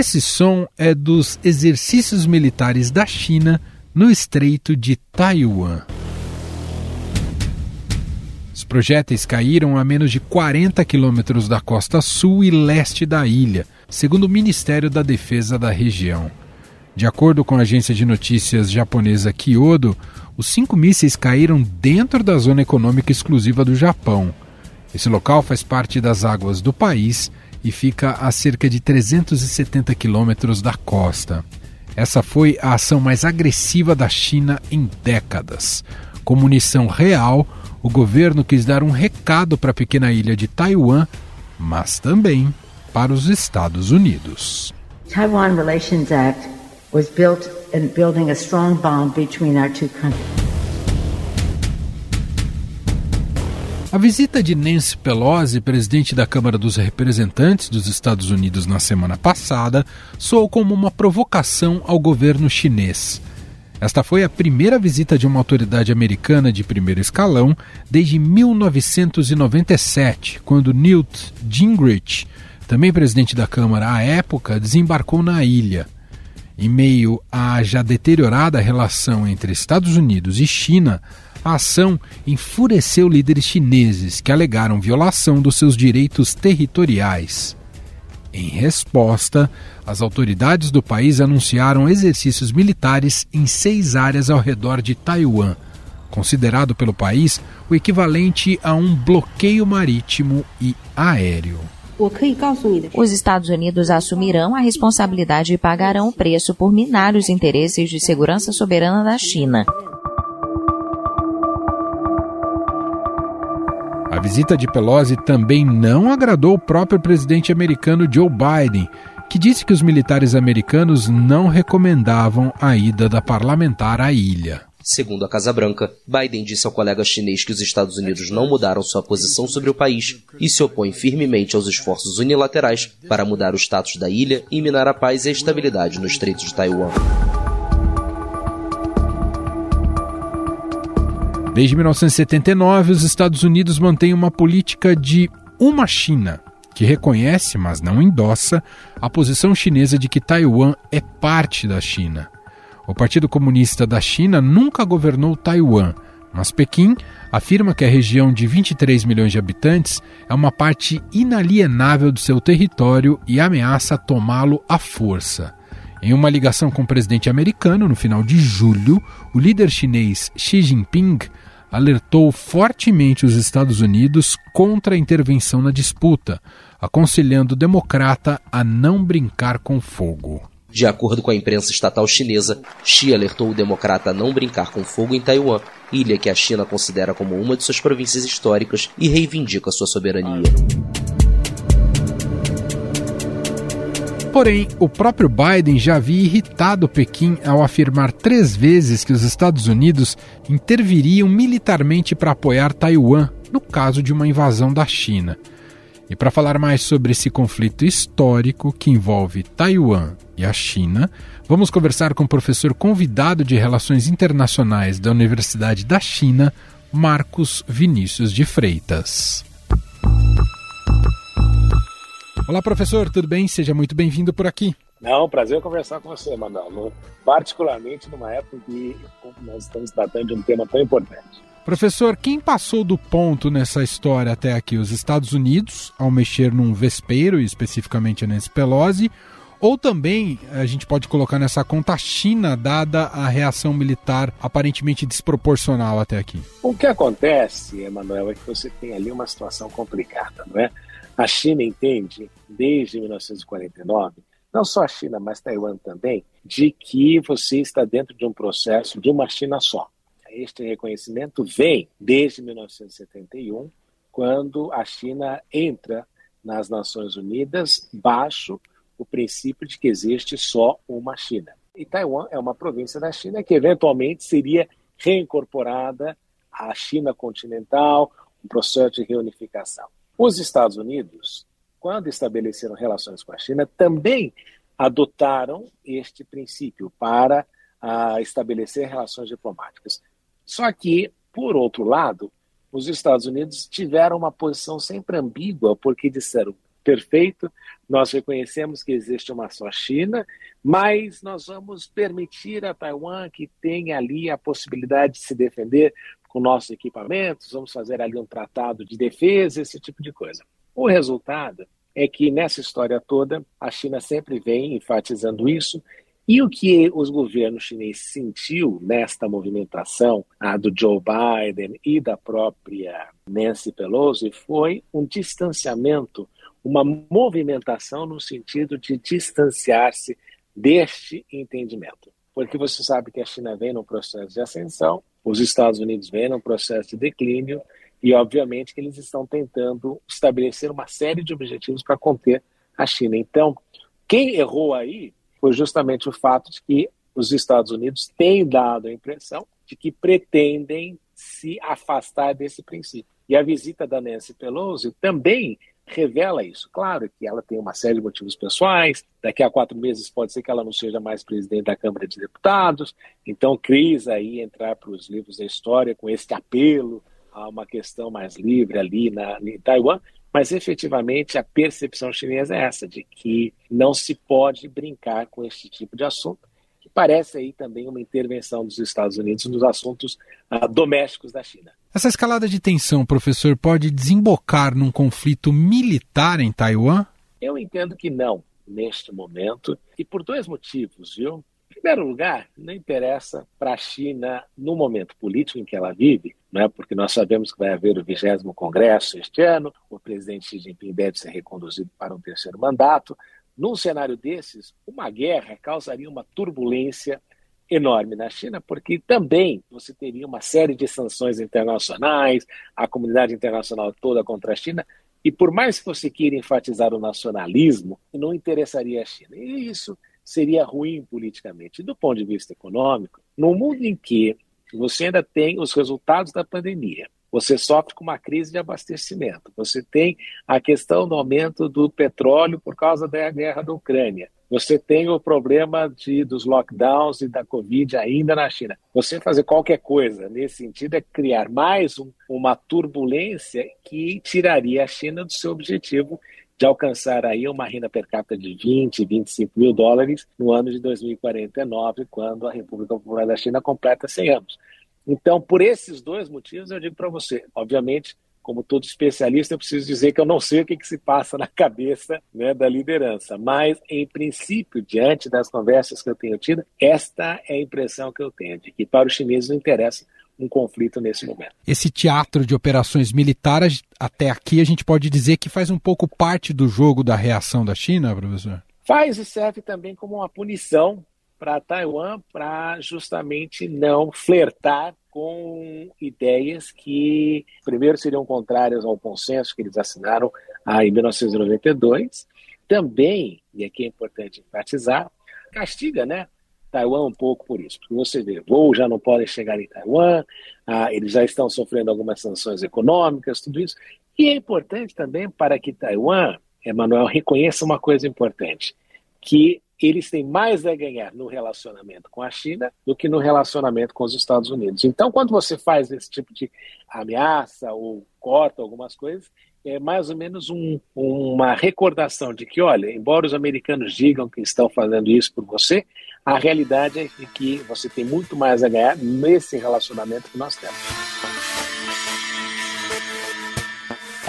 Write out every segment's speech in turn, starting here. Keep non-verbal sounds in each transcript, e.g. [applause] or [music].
Esse som é dos exercícios militares da China no Estreito de Taiwan. Os projéteis caíram a menos de 40 quilômetros da costa sul e leste da ilha, segundo o Ministério da Defesa da região. De acordo com a agência de notícias japonesa Kyodo, os cinco mísseis caíram dentro da zona econômica exclusiva do Japão. Esse local faz parte das águas do país e fica a cerca de 370 quilômetros da costa. Essa foi a ação mais agressiva da China em décadas. Com munição real, o governo quis dar um recado para a pequena ilha de Taiwan, mas também para os Estados Unidos. Taiwan Relations Act was built in building a strong bond between our two countries. A visita de Nancy Pelosi, presidente da Câmara dos Representantes dos Estados Unidos na semana passada, soou como uma provocação ao governo chinês. Esta foi a primeira visita de uma autoridade americana de primeiro escalão desde 1997, quando Newt Gingrich, também presidente da Câmara à época, desembarcou na ilha. Em meio à já deteriorada relação entre Estados Unidos e China, a ação enfureceu líderes chineses que alegaram violação dos seus direitos territoriais. Em resposta, as autoridades do país anunciaram exercícios militares em seis áreas ao redor de Taiwan, considerado pelo país o equivalente a um bloqueio marítimo e aéreo. Os Estados Unidos assumirão a responsabilidade e pagarão o preço por minar os interesses de segurança soberana da China. A visita de Pelosi também não agradou o próprio presidente americano Joe Biden, que disse que os militares americanos não recomendavam a ida da parlamentar à ilha. Segundo a Casa Branca, Biden disse ao colega chinês que os Estados Unidos não mudaram sua posição sobre o país e se opõe firmemente aos esforços unilaterais para mudar o status da ilha e minar a paz e a estabilidade no Estreito de Taiwan. Desde 1979, os Estados Unidos mantêm uma política de uma China, que reconhece, mas não endossa, a posição chinesa de que Taiwan é parte da China. O Partido Comunista da China nunca governou Taiwan, mas Pequim afirma que a região de 23 milhões de habitantes é uma parte inalienável do seu território e ameaça tomá-lo à força. Em uma ligação com o presidente americano no final de julho, o líder chinês Xi Jinping alertou fortemente os Estados Unidos contra a intervenção na disputa, aconselhando o democrata a não brincar com fogo. De acordo com a imprensa estatal chinesa, Xi alertou o democrata a não brincar com fogo em Taiwan, ilha que a China considera como uma de suas províncias históricas e reivindica sua soberania. Porém, o próprio Biden já havia irritado Pequim ao afirmar três vezes que os Estados Unidos interviriam militarmente para apoiar Taiwan no caso de uma invasão da China. E para falar mais sobre esse conflito histórico que envolve Taiwan e a China, vamos conversar com o professor convidado de Relações Internacionais da Universidade da China, Marcos Vinícius de Freitas. Olá, professor, tudo bem? Seja muito bem-vindo por aqui. Não, prazer conversar com você, Manuel. Particularmente numa época que nós estamos tratando de um tema tão importante. Professor, quem passou do ponto nessa história até aqui? Os Estados Unidos, ao mexer num vespeiro, especificamente nesse Pelosi, ou também a gente pode colocar nessa conta a China, dada a reação militar aparentemente desproporcional até aqui? O que acontece, Emanuel, é que você tem ali uma situação complicada, não é? A China entende, desde 1949, não só a China, mas Taiwan também, de que você está dentro de um processo de uma China só. Este reconhecimento vem desde 1971, quando a China entra nas Nações Unidas baixo o princípio de que existe só uma China. E Taiwan é uma província da China que eventualmente seria reincorporada à China continental, um processo de reunificação. Os Estados Unidos, quando estabeleceram relações com a China, também adotaram este princípio para uh, estabelecer relações diplomáticas. Só que, por outro lado, os Estados Unidos tiveram uma posição sempre ambígua, porque disseram perfeito, nós reconhecemos que existe uma só China, mas nós vamos permitir a Taiwan que tenha ali a possibilidade de se defender com nossos equipamentos, vamos fazer ali um tratado de defesa, esse tipo de coisa. O resultado é que nessa história toda, a China sempre vem enfatizando isso, e o que os governos chineses sentiu nesta movimentação a do Joe Biden e da própria Nancy Pelosi foi um distanciamento, uma movimentação no sentido de distanciar-se deste entendimento. Porque você sabe que a China vem num processo de ascensão, os Estados Unidos vêm num processo de declínio, e obviamente que eles estão tentando estabelecer uma série de objetivos para conter a China. Então, quem errou aí foi justamente o fato de que os Estados Unidos têm dado a impressão de que pretendem se afastar desse princípio. E a visita da Nancy Pelosi também revela isso. Claro que ela tem uma série de motivos pessoais, daqui a quatro meses pode ser que ela não seja mais presidente da Câmara de Deputados, então Cris aí entrar para os livros da história com este apelo a uma questão mais livre ali na, em Taiwan, mas efetivamente a percepção chinesa é essa, de que não se pode brincar com este tipo de assunto, que parece aí também uma intervenção dos Estados Unidos nos assuntos uh, domésticos da China. Essa escalada de tensão, professor, pode desembocar num conflito militar em Taiwan? Eu entendo que não, neste momento, e por dois motivos, viu? Em primeiro lugar, não interessa para a China, no momento político em que ela vive, né, porque nós sabemos que vai haver o 20 Congresso este ano, o presidente Xi Jinping deve ser reconduzido para um terceiro mandato. Num cenário desses, uma guerra causaria uma turbulência enorme na China, porque também você teria uma série de sanções internacionais, a comunidade internacional toda contra a China, e por mais que você queira enfatizar o nacionalismo, não interessaria a China. E isso seria ruim politicamente. Do ponto de vista econômico, no mundo em que você ainda tem os resultados da pandemia, você sofre com uma crise de abastecimento, você tem a questão do aumento do petróleo por causa da guerra da Ucrânia, você tem o problema de, dos lockdowns e da Covid ainda na China. Você fazer qualquer coisa nesse sentido é criar mais um, uma turbulência que tiraria a China do seu objetivo de alcançar aí uma renda per capita de 20, 25 mil dólares no ano de 2049, quando a República Popular da China completa 100 anos. Então, por esses dois motivos, eu digo para você, obviamente, como todo especialista, eu preciso dizer que eu não sei o que, que se passa na cabeça né, da liderança, mas, em princípio, diante das conversas que eu tenho tido, esta é a impressão que eu tenho, de que para os chineses não interessa um conflito nesse momento. Esse teatro de operações militares, até aqui, a gente pode dizer que faz um pouco parte do jogo da reação da China, professor? Faz e serve também como uma punição para Taiwan para justamente não flertar com ideias que, primeiro, seriam contrárias ao consenso que eles assinaram ah, em 1992. Também, e aqui é importante enfatizar, castiga, né? Taiwan um pouco por isso. Porque você vê, voos já não podem chegar em Taiwan, ah, eles já estão sofrendo algumas sanções econômicas, tudo isso. E é importante também para que Taiwan, Emanuel, reconheça uma coisa importante, que eles têm mais a ganhar no relacionamento com a China do que no relacionamento com os Estados Unidos. Então, quando você faz esse tipo de ameaça ou corta algumas coisas, é mais ou menos um, uma recordação de que, olha, embora os americanos digam que estão fazendo isso por você, a realidade é que você tem muito mais a ganhar nesse relacionamento que nós temos.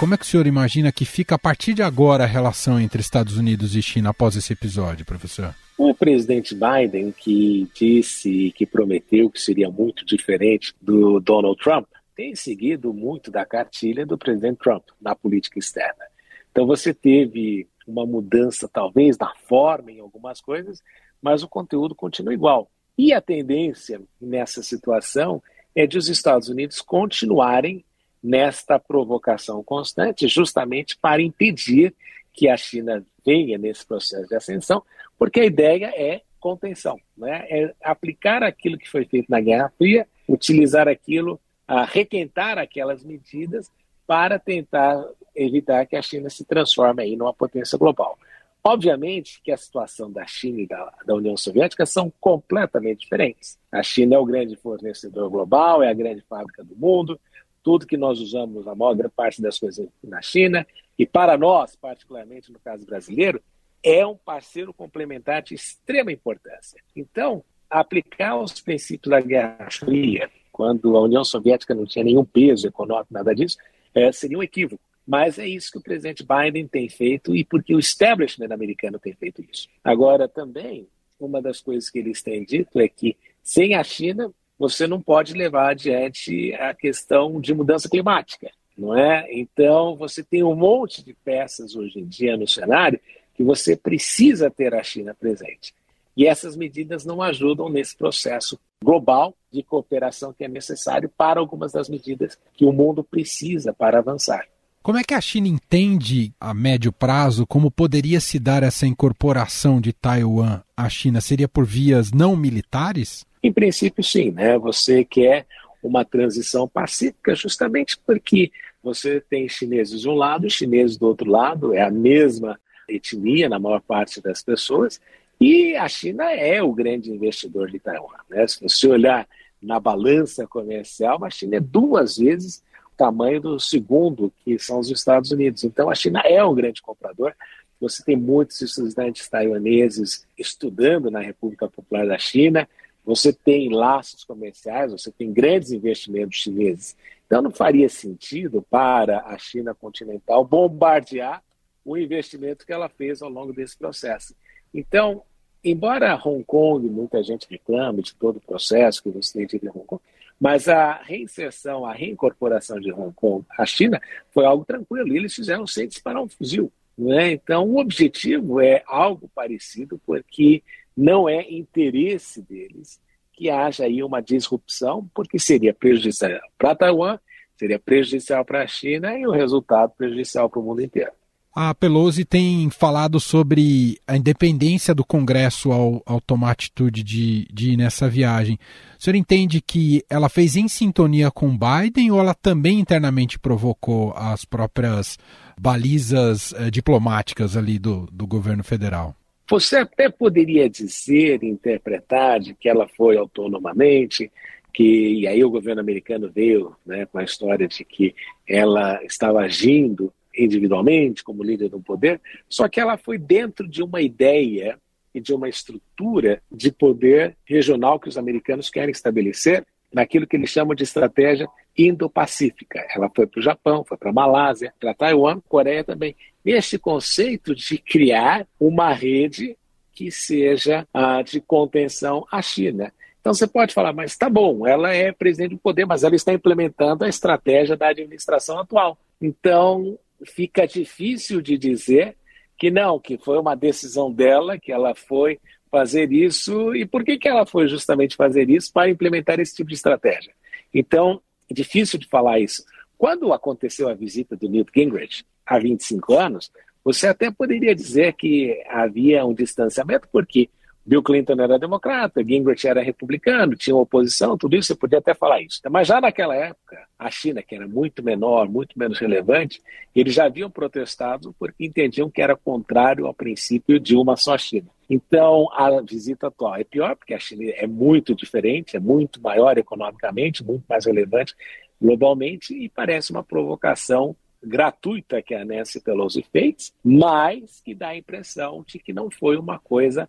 Como é que o senhor imagina que fica a partir de agora a relação entre Estados Unidos e China após esse episódio, professor? O presidente Biden, que disse que prometeu que seria muito diferente do Donald Trump, tem seguido muito da cartilha do presidente Trump na política externa. Então você teve uma mudança, talvez, na forma em algumas coisas, mas o conteúdo continua igual. E a tendência nessa situação é de os Estados Unidos continuarem nesta provocação constante, justamente para impedir que a China venha nesse processo de ascensão, porque a ideia é contenção, né? é aplicar aquilo que foi feito na Guerra Fria, utilizar aquilo, a requentar aquelas medidas para tentar evitar que a China se transforme aí numa potência global. Obviamente que a situação da China e da, da, União Soviética são completamente diferentes. A China é o grande fornecedor global, é a grande fábrica do mundo, tudo que nós usamos, a maior parte das coisas na China, e para nós, particularmente no caso brasileiro, é um parceiro complementar de extrema importância. Então, aplicar os princípios da Guerra Fria, quando a União Soviética não tinha nenhum peso econômico, nada disso, é, seria um equívoco. Mas é isso que o presidente Biden tem feito e porque o establishment americano tem feito isso. Agora, também, uma das coisas que eles têm dito é que sem a China, você não pode levar adiante a questão de mudança climática, não é? Então, você tem um monte de peças hoje em dia no cenário que você precisa ter a China presente. E essas medidas não ajudam nesse processo global de cooperação que é necessário para algumas das medidas que o mundo precisa para avançar. Como é que a China entende a médio prazo como poderia se dar essa incorporação de Taiwan à China? Seria por vias não militares? Em princípio, sim. Né? Você quer uma transição pacífica justamente porque você tem chineses de um lado chineses do outro lado, é a mesma etnia na maior parte das pessoas, e a China é o grande investidor de Taiwan. Né? Se você olhar na balança comercial, a China é duas vezes o tamanho do segundo, que são os Estados Unidos. Então, a China é um grande comprador. Você tem muitos estudantes taiwaneses estudando na República Popular da China. Você tem laços comerciais, você tem grandes investimentos chineses. Então, não faria sentido para a China continental bombardear o investimento que ela fez ao longo desse processo. Então, embora Hong Kong, muita gente reclame de todo o processo que você tem em Hong Kong, mas a reinserção, a reincorporação de Hong Kong à China foi algo tranquilo. E eles fizeram sem disparar um fuzil. Né? Então, o objetivo é algo parecido, porque não é interesse deles que haja aí uma disrupção, porque seria prejudicial para Taiwan, seria prejudicial para a China e o resultado prejudicial para o mundo inteiro. A Pelosi tem falado sobre a independência do Congresso ao, ao tomar atitude de, de ir nessa viagem. O senhor entende que ela fez em sintonia com Biden ou ela também internamente provocou as próprias balizas eh, diplomáticas ali do, do governo federal? Você até poderia dizer, interpretar de que ela foi autonomamente, que e aí o governo americano veio né, com a história de que ela estava agindo individualmente, como líder do poder, só que ela foi dentro de uma ideia e de uma estrutura de poder regional que os americanos querem estabelecer naquilo que eles chamam de estratégia Indo-Pacífica. Ela foi para o Japão, foi para a Malásia, para Taiwan, Coreia também. Neste conceito de criar uma rede que seja ah, de contenção à China. Então você pode falar, mas tá bom, ela é presidente do poder, mas ela está implementando a estratégia da administração atual. Então fica difícil de dizer que não, que foi uma decisão dela, que ela foi fazer isso. E por que, que ela foi justamente fazer isso? Para implementar esse tipo de estratégia. Então, é difícil de falar isso. Quando aconteceu a visita do Newt Gingrich, há 25 anos, você até poderia dizer que havia um distanciamento, porque Bill Clinton era democrata, Gingrich era republicano, tinha oposição, tudo isso você podia até falar isso. Mas já naquela época, a China, que era muito menor, muito menos relevante, eles já haviam protestado porque entendiam que era contrário ao princípio de uma só China. Então, a visita atual é pior, porque a China é muito diferente, é muito maior economicamente, muito mais relevante globalmente, e parece uma provocação gratuita que a Nancy Pelosi fez, mas que dá a impressão de que não foi uma coisa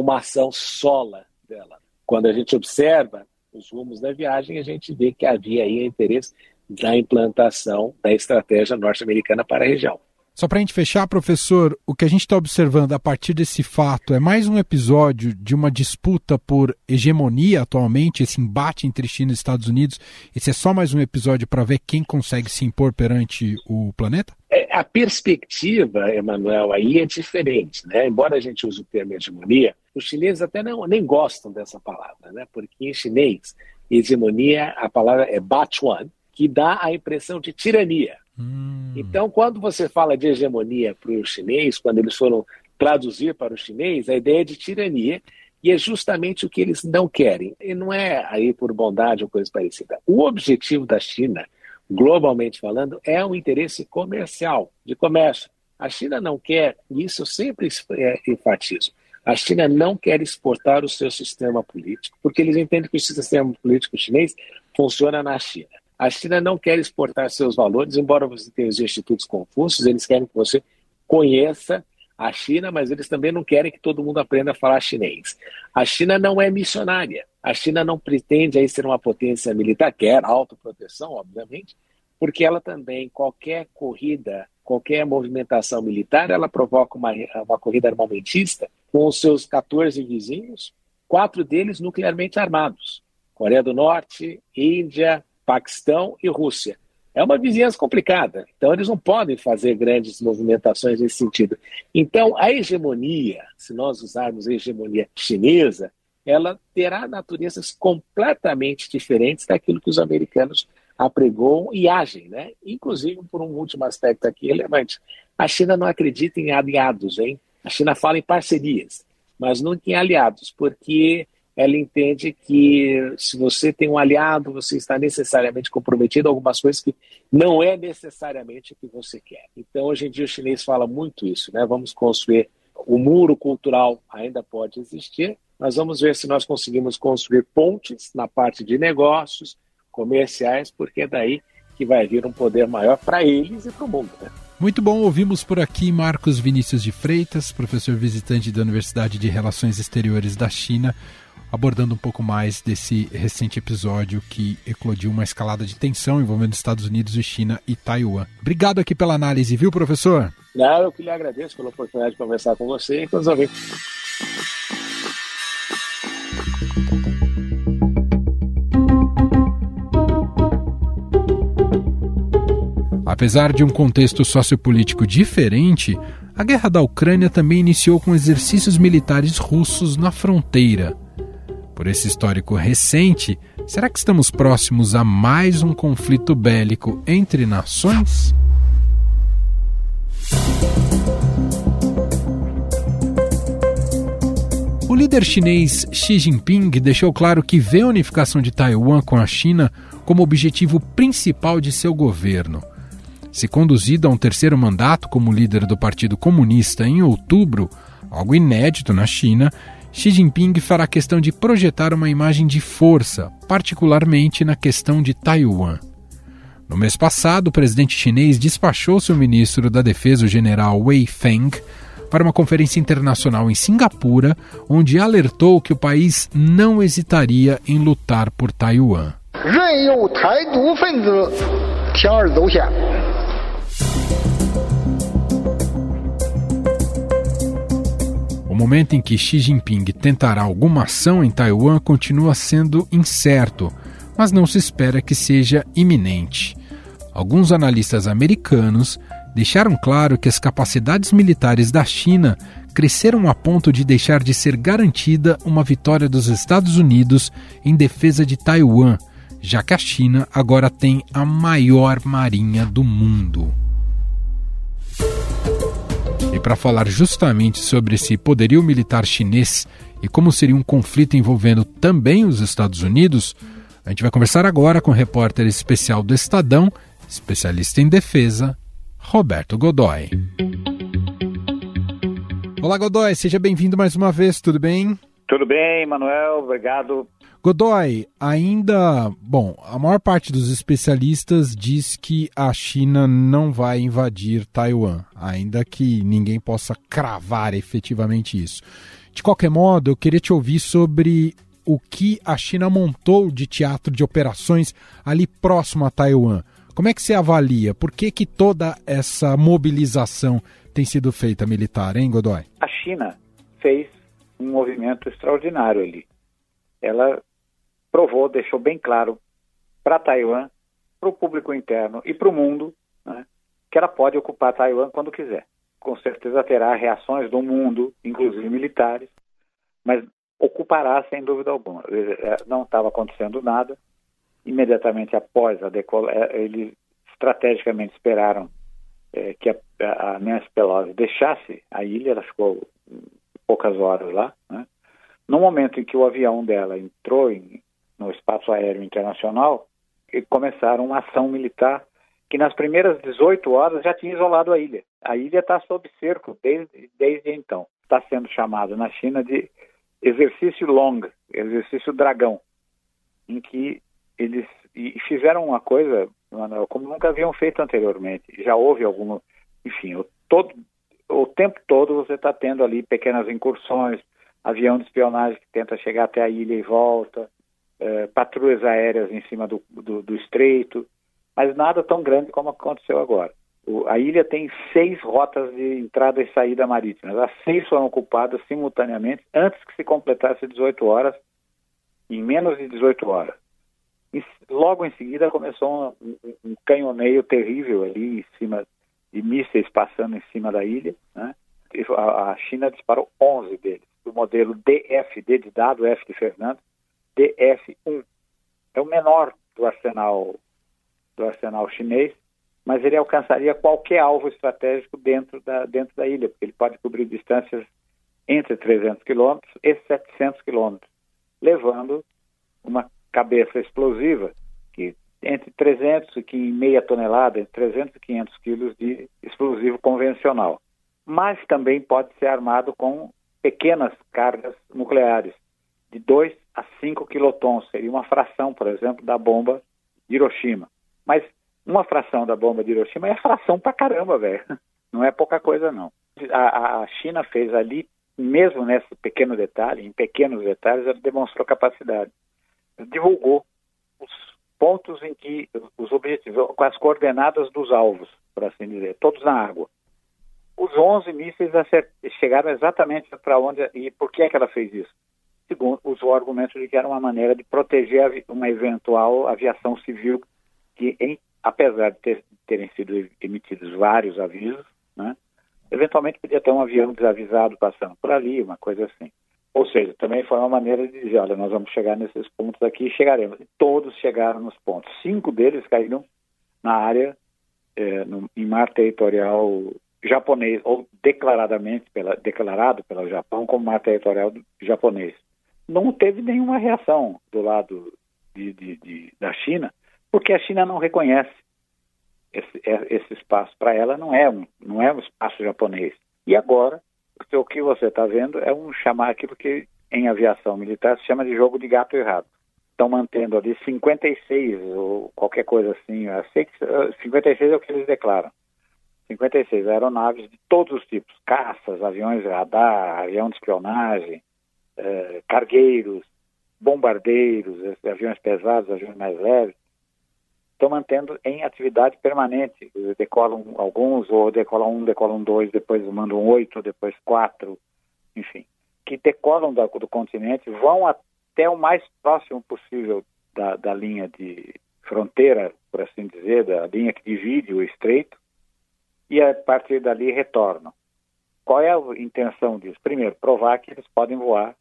uma ação sola dela. Quando a gente observa os rumos da viagem, a gente vê que havia aí interesse da implantação da estratégia norte-americana para a região. Só para a gente fechar, professor, o que a gente está observando a partir desse fato é mais um episódio de uma disputa por hegemonia atualmente, esse embate entre China e Estados Unidos. Esse é só mais um episódio para ver quem consegue se impor perante o planeta? É, a perspectiva, Emanuel, aí é diferente. Né? Embora a gente use o termo hegemonia, os chineses até não, nem gostam dessa palavra, né? porque em chinês, hegemonia, a palavra é Bachuan, que dá a impressão de tirania. Hum. Então, quando você fala de hegemonia para o chinês, quando eles foram traduzir para o chinês, a ideia é de tirania, e é justamente o que eles não querem. E não é aí por bondade ou coisa parecida. O objetivo da China, globalmente falando, é um interesse comercial, de comércio. A China não quer, e isso eu sempre é, enfatizo, a China não quer exportar o seu sistema político, porque eles entendem que o sistema político chinês funciona na China. A China não quer exportar seus valores, embora você tenha os institutos confúcios, eles querem que você conheça a China, mas eles também não querem que todo mundo aprenda a falar chinês. A China não é missionária. A China não pretende aí ser uma potência militar, quer autoproteção, obviamente, porque ela também, qualquer corrida, qualquer movimentação militar, ela provoca uma, uma corrida armamentista com os seus 14 vizinhos, quatro deles nuclearmente armados: Coreia do Norte, Índia, Paquistão e Rússia. É uma vizinhança complicada, então eles não podem fazer grandes movimentações nesse sentido. Então, a hegemonia, se nós usarmos a hegemonia chinesa, ela terá naturezas completamente diferentes daquilo que os americanos apregou e agem, né? Inclusive, por um último aspecto aqui relevante, a China não acredita em aliados, hein? A China fala em parcerias, mas nunca em aliados, porque ela entende que se você tem um aliado, você está necessariamente comprometido a algumas coisas que não é necessariamente o que você quer. Então, hoje em dia, o chinês fala muito isso, né? Vamos construir o muro cultural ainda pode existir, mas vamos ver se nós conseguimos construir pontes na parte de negócios, comerciais, porque é daí que vai vir um poder maior para eles e para o mundo. Né? Muito bom, ouvimos por aqui Marcos Vinícius de Freitas, professor visitante da Universidade de Relações Exteriores da China, abordando um pouco mais desse recente episódio que eclodiu uma escalada de tensão envolvendo Estados Unidos e China e Taiwan. Obrigado aqui pela análise, viu, professor? Não, eu que lhe agradeço pela oportunidade de conversar com você e com os ouvintes. Apesar de um contexto sociopolítico diferente, a guerra da Ucrânia também iniciou com exercícios militares russos na fronteira. Por esse histórico recente, será que estamos próximos a mais um conflito bélico entre nações? O líder chinês Xi Jinping deixou claro que vê a unificação de Taiwan com a China como objetivo principal de seu governo. Se conduzido a um terceiro mandato como líder do Partido Comunista em outubro, algo inédito na China, Xi Jinping fará questão de projetar uma imagem de força, particularmente na questão de Taiwan. No mês passado, o presidente chinês despachou seu ministro da Defesa, o general Wei Feng, para uma conferência internacional em Singapura, onde alertou que o país não hesitaria em lutar por Taiwan. Momento em que Xi Jinping tentará alguma ação em Taiwan continua sendo incerto, mas não se espera que seja iminente. Alguns analistas americanos deixaram claro que as capacidades militares da China cresceram a ponto de deixar de ser garantida uma vitória dos Estados Unidos em defesa de Taiwan, já que a China agora tem a maior marinha do mundo. Para falar justamente sobre esse poderio militar chinês e como seria um conflito envolvendo também os Estados Unidos, a gente vai conversar agora com o repórter especial do Estadão, especialista em defesa, Roberto Godoy. Olá, Godoy, seja bem-vindo mais uma vez, tudo bem? Tudo bem, Manuel, obrigado Godoy, ainda, bom, a maior parte dos especialistas diz que a China não vai invadir Taiwan, ainda que ninguém possa cravar efetivamente isso. De qualquer modo, eu queria te ouvir sobre o que a China montou de teatro de operações ali próximo a Taiwan. Como é que você avalia? Por que, que toda essa mobilização tem sido feita militar, hein, Godoy? A China fez um movimento extraordinário ali. Ela provou, deixou bem claro para Taiwan, para o público interno e para o mundo, né, que ela pode ocupar Taiwan quando quiser. Com certeza terá reações do mundo, inclusive militares, mas ocupará sem dúvida alguma. É, não estava acontecendo nada. Imediatamente após a decolagem, é, eles estrategicamente esperaram é, que a, a Nancy Pelosi deixasse a ilha, ela ficou poucas horas lá. Né? No momento em que o avião dela entrou em, no espaço aéreo internacional e começaram uma ação militar que nas primeiras 18 horas já tinha isolado a ilha. A ilha está sob cerco desde, desde então. Está sendo chamado na China de exercício long, exercício dragão, em que eles fizeram uma coisa, Manuel, como nunca haviam feito anteriormente. Já houve alguma, enfim, o, todo, o tempo todo você está tendo ali pequenas incursões, avião de espionagem que tenta chegar até a ilha e volta, é, patrulhas aéreas em cima do, do, do, estreito, mas nada tão grande como aconteceu agora. O, a ilha tem seis rotas de entrada e saída marítimas. As seis foram ocupadas simultaneamente antes que se completasse 18 horas, em menos de 18 horas. E logo em seguida começou um, um, um canhoneio terrível ali em cima de mísseis passando em cima da ilha. Né? A, a China disparou 11 deles, do modelo DFD de dado, F de Fernando, DF-1. É o menor do arsenal do arsenal chinês, mas ele alcançaria qualquer alvo estratégico dentro da, dentro da ilha, porque ele pode cobrir distâncias entre 300 quilômetros e 700 quilômetros, levando uma cabeça explosiva que entre 300 e meia tonelada, entre 300 e 500 quilos de explosivo convencional. Mas também pode ser armado com pequenas cargas nucleares, de 2 a 5 quilotons, seria uma fração, por exemplo, da bomba de Hiroshima. Mas uma fração da bomba de Hiroshima é fração pra caramba, velho. [laughs] Não é pouca coisa, não. A, a, China fez ali, mesmo nesse pequeno detalhe, em pequenos detalhes, ela demonstrou capacidade. Divulgou os pontos em que, os objetivos, com as coordenadas dos alvos, por assim dizer, todos na água. Os 11 mísseis chegaram exatamente para onde, e por que é que ela fez isso? Segundo, usou o argumento de que era uma maneira de proteger uma eventual aviação civil que, em, apesar de ter, terem sido emitidos vários avisos, né, eventualmente podia ter um avião desavisado passando por ali, uma coisa assim. Ou seja, também foi uma maneira de dizer, olha, nós vamos chegar nesses pontos aqui e chegaremos. E todos chegaram nos pontos. Cinco deles caíram na área, é, no, em mar territorial japonês, ou declaradamente pela, declarado pelo Japão como mar territorial japonês não teve nenhuma reação do lado de, de, de, da China, porque a China não reconhece esse, é, esse espaço. Para ela não é, um, não é um espaço japonês. E agora, o que você está vendo é um chamar aquilo que em aviação militar se chama de jogo de gato errado. Estão mantendo ali 56 ou qualquer coisa assim. 56 é o que eles declaram. 56 aeronaves de todos os tipos, caças, aviões radar, avião de espionagem, eh, cargueiros, bombardeiros, aviões pesados, aviões mais leves, estão mantendo em atividade permanente. Decolam alguns, ou decolam um, decolam dois, depois mandam oito, depois quatro, enfim, que decolam do, do continente, vão até o mais próximo possível da, da linha de fronteira, por assim dizer, da linha que divide o estreito, e a partir dali retornam. Qual é a intenção disso? Primeiro, provar que eles podem voar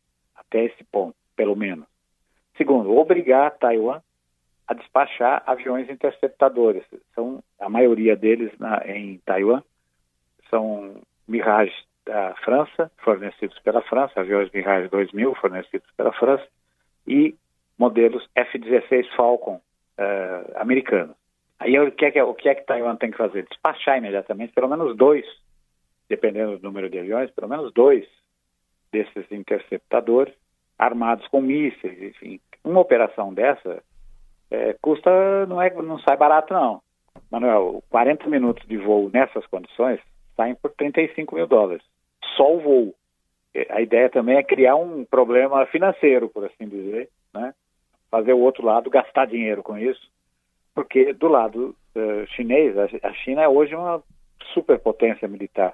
até esse ponto, pelo menos. Segundo, obrigar Taiwan a despachar aviões interceptadores. São a maioria deles na, em Taiwan são Mirage da França, fornecidos pela França, aviões Mirage 2000 fornecidos pela França e modelos F-16 Falcon uh, americanos. Aí o que, é que, o que é que Taiwan tem que fazer? Despachar imediatamente pelo menos dois, dependendo do número de aviões, pelo menos dois desses interceptadores armados com mísseis, enfim. Uma operação dessa é, custa, não, é, não sai barato não. Manuel, 40 minutos de voo nessas condições saem por 35 mil dólares. Só o voo. É, a ideia também é criar um problema financeiro, por assim dizer, né? fazer o outro lado gastar dinheiro com isso, porque do lado uh, chinês, a China é hoje uma superpotência militar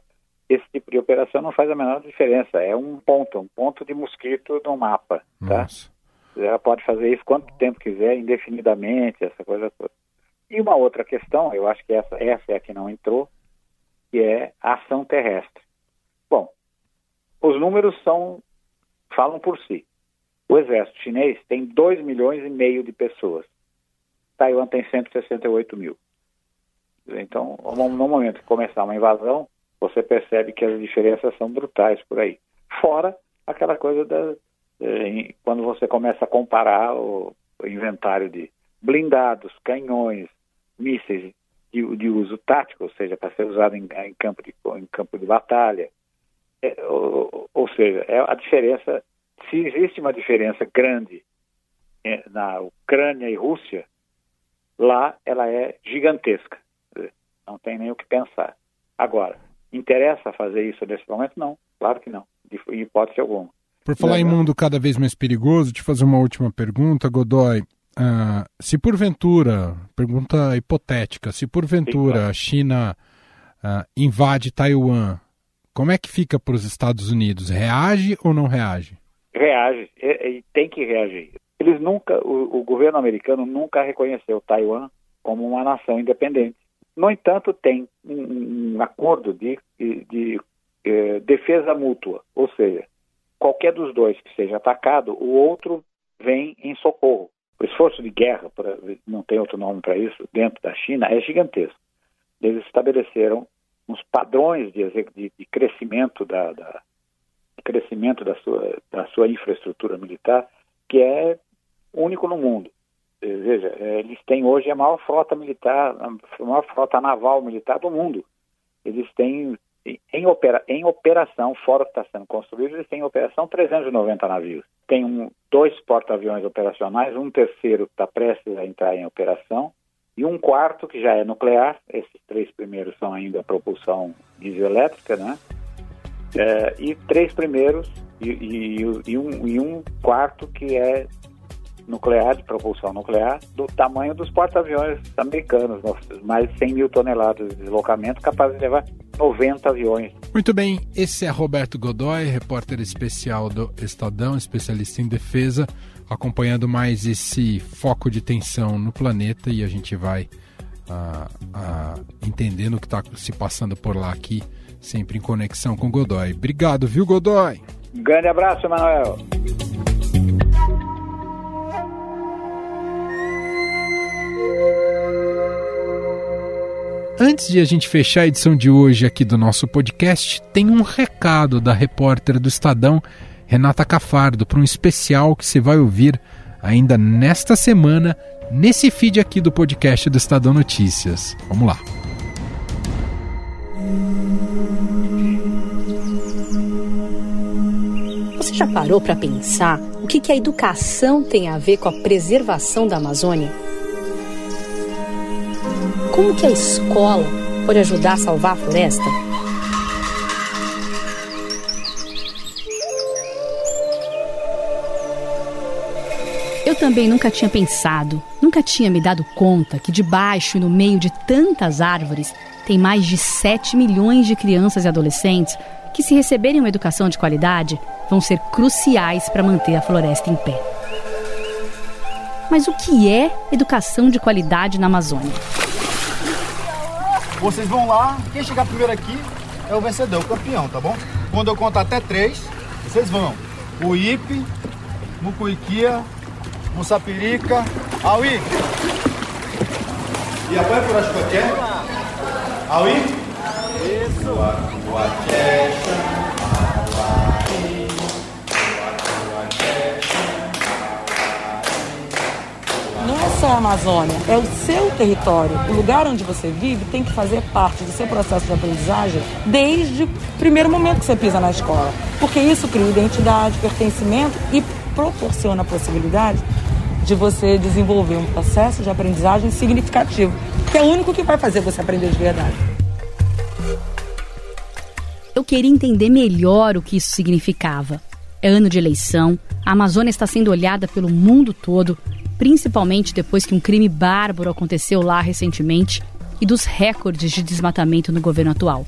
esse tipo de operação não faz a menor diferença. É um ponto, um ponto de mosquito no mapa, tá? Nossa. Ela pode fazer isso quanto tempo quiser, indefinidamente, essa coisa toda. E uma outra questão, eu acho que essa, essa é a que não entrou, que é a ação terrestre. Bom, os números são falam por si. O exército chinês tem 2 milhões e meio de pessoas. Taiwan tem 168 mil. Então, no momento que começar uma invasão, você percebe que as diferenças são brutais por aí. Fora aquela coisa da. Eh, quando você começa a comparar o, o inventário de blindados, canhões, mísseis de, de, uso tático, ou seja, para ser usado em, em, campo, de, em campo de batalha. É, ou, ou, seja, é a diferença. Se existe uma diferença grande eh, na Ucrânia e Rússia, lá ela é gigantesca. Não tem nem o que pensar. Agora, interessa fazer isso nesse momento? Não, claro que não, de hipótese alguma. Por falar em mundo cada vez mais perigoso, te fazer uma última pergunta, Godoy. Uh, se porventura, pergunta hipotética, se porventura a China uh, invade Taiwan, como é que fica para os Estados Unidos? Reage ou não reage? Reage, e, e tem que reagir. Eles nunca, o, o, governo americano nunca reconheceu Taiwan como uma nação independente. No entanto, tem um, um acordo de, de, de eh, defesa mútua, ou seja, qualquer dos dois que seja atacado, o outro vem em socorro. O esforço de guerra, não tem outro nome para isso, dentro da China é gigantesco. Eles estabeleceram uns padrões de, de, de crescimento da, da de crescimento da sua, da sua infraestrutura militar que é único no mundo. Eh, veja, eh, eles têm hoje a maior frota militar, a maior frota naval militar do mundo. Eles têm em, opera, em operação, fora que está sendo construído, eles têm em operação 390 navios. Tem um, dois porta-aviões operacionais, um terceiro que está prestes a entrar em operação e um quarto que já é nuclear. Esses três primeiros são ainda propulsão dieselétrica, né? É, e três primeiros e, e, e, um, e um quarto que é nuclear, de propulsão nuclear, do tamanho dos porta-aviões americanos, mais de 100 mil toneladas de deslocamento, capaz de levar 90 aviões. Muito bem, esse é Roberto Godoy, repórter especial do Estadão, especialista em defesa, acompanhando mais esse foco de tensão no planeta e a gente vai uh, uh, entendendo o que está se passando por lá aqui, sempre em conexão com Godoy. Obrigado, viu, Godoy? Um grande abraço, Manuel. Antes de a gente fechar a edição de hoje aqui do nosso podcast, tem um recado da repórter do Estadão, Renata Cafardo, para um especial que você vai ouvir ainda nesta semana, nesse feed aqui do podcast do Estadão Notícias. Vamos lá. Você já parou para pensar o que, que a educação tem a ver com a preservação da Amazônia? Como que a escola pode ajudar a salvar a floresta? Eu também nunca tinha pensado, nunca tinha me dado conta que debaixo e no meio de tantas árvores tem mais de 7 milhões de crianças e adolescentes que, se receberem uma educação de qualidade, vão ser cruciais para manter a floresta em pé. Mas o que é educação de qualidade na Amazônia? Vocês vão lá, quem chegar primeiro aqui é o vencedor, o campeão, tá bom? Quando eu contar até três, vocês vão. O Ipe, Mucuiquia, Mussapirica, Aui. E agora por as qualquer? Aui? Isso. Essa a Amazônia, é o seu território. O lugar onde você vive tem que fazer parte do seu processo de aprendizagem desde o primeiro momento que você pisa na escola. Porque isso cria identidade, pertencimento e proporciona a possibilidade de você desenvolver um processo de aprendizagem significativo, que é o único que vai fazer você aprender de verdade. Eu queria entender melhor o que isso significava. É ano de eleição, a Amazônia está sendo olhada pelo mundo todo principalmente depois que um crime bárbaro aconteceu lá recentemente e dos recordes de desmatamento no governo atual.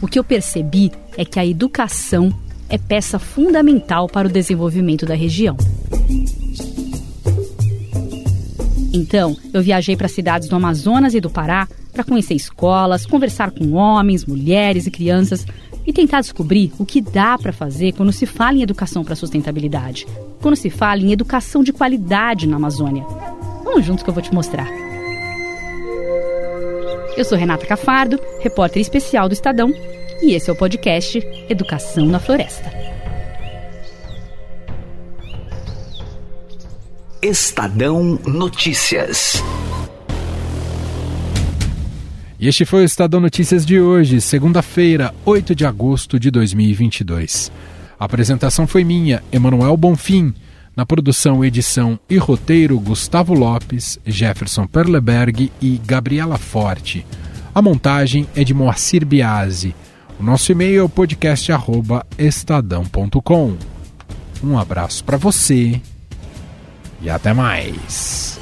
O que eu percebi é que a educação é peça fundamental para o desenvolvimento da região. Então, eu viajei para cidades do Amazonas e do Pará para conhecer escolas, conversar com homens, mulheres e crianças e tentar descobrir o que dá para fazer quando se fala em educação para sustentabilidade, quando se fala em educação de qualidade na Amazônia. Vamos juntos que eu vou te mostrar. Eu sou Renata Cafardo, repórter especial do Estadão, e esse é o podcast Educação na Floresta. Estadão Notícias. E este foi o Estadão Notícias de hoje, segunda-feira, 8 de agosto de 2022. A apresentação foi minha, Emanuel Bonfim. Na produção, edição e roteiro, Gustavo Lopes, Jefferson Perleberg e Gabriela Forte. A montagem é de Moacir Biasi. O nosso e-mail é podcast@estadão.com. Um abraço para você e até mais.